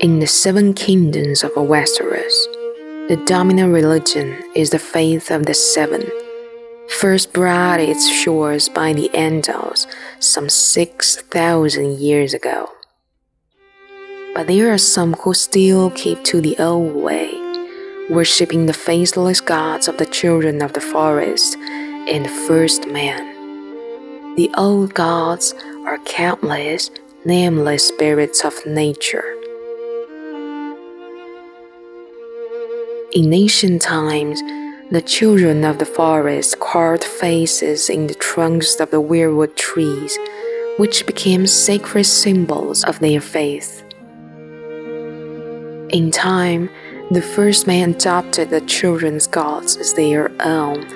In the seven kingdoms of Westeros, the dominant religion is the faith of the seven, first brought its shores by the Andals some 6,000 years ago. But there are some who still keep to the old way, worshipping the faceless gods of the children of the forest and the first man. The old gods are countless, nameless spirits of nature In ancient times, the children of the forest carved faces in the trunks of the weirwood trees, which became sacred symbols of their faith. In time, the first man adopted the children's gods as their own.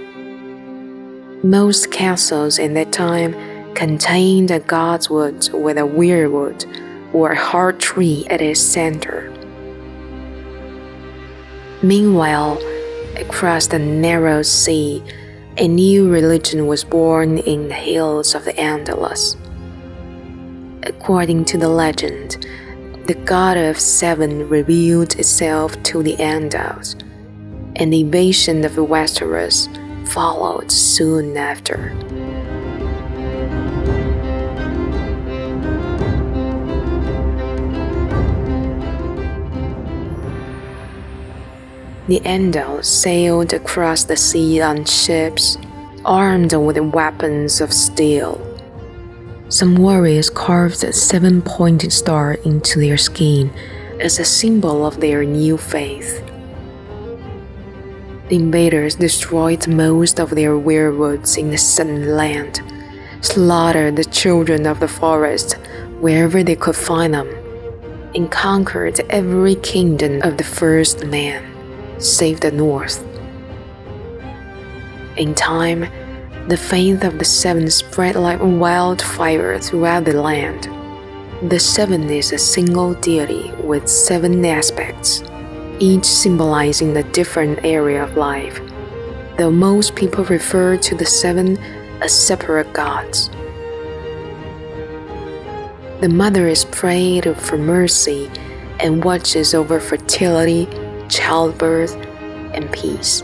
Most castles in that time contained a godswood with a weirwood or a heart tree at its center. Meanwhile, across the narrow sea, a new religion was born in the hills of the Andalos. According to the legend, the god of seven revealed itself to the Andals, and the invasion of the Westeros followed soon after. The Andals sailed across the sea on ships, armed with weapons of steel. Some warriors carved a seven pointed star into their skin as a symbol of their new faith. The invaders destroyed most of their weirwoods in the Southern Land, slaughtered the children of the forest wherever they could find them, and conquered every kingdom of the first man save the North. In time, the faith of the seven spread like wildfire throughout the land. The seven is a single deity with seven aspects, each symbolizing a different area of life, though most people refer to the seven as separate gods. The mother is prayed for mercy and watches over fertility childbirth, and peace.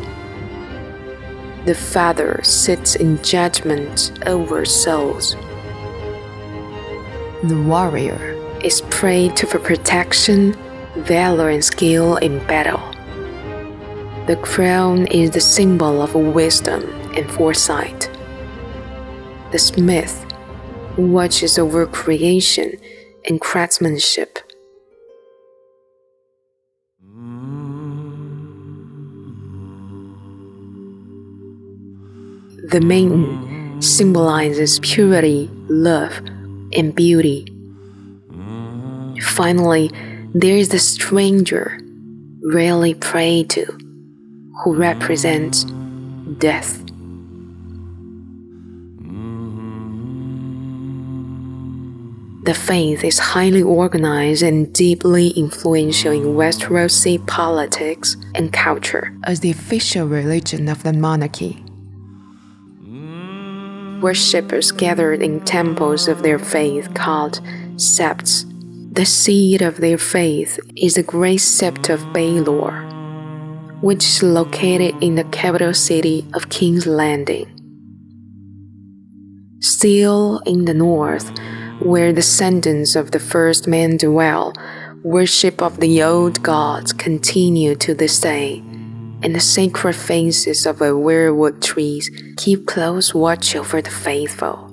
The Father sits in judgment over souls. The warrior is prayed to for protection, valor, and skill in battle. The crone is the symbol of wisdom and foresight. The smith watches over creation and craftsmanship. The maiden symbolizes purity, love, and beauty. Finally, there is the stranger, rarely prayed to, who represents death. The faith is highly organized and deeply influential in Westerosi politics and culture as the official religion of the monarchy worshippers gathered in temples of their faith called septs. The seat of their faith is the great sept of Baelor, which is located in the capital city of King's Landing. Still in the north, where the descendants of the first men dwell, worship of the old gods continue to this day and the sacred faces of the weirwood trees keep close watch over the faithful.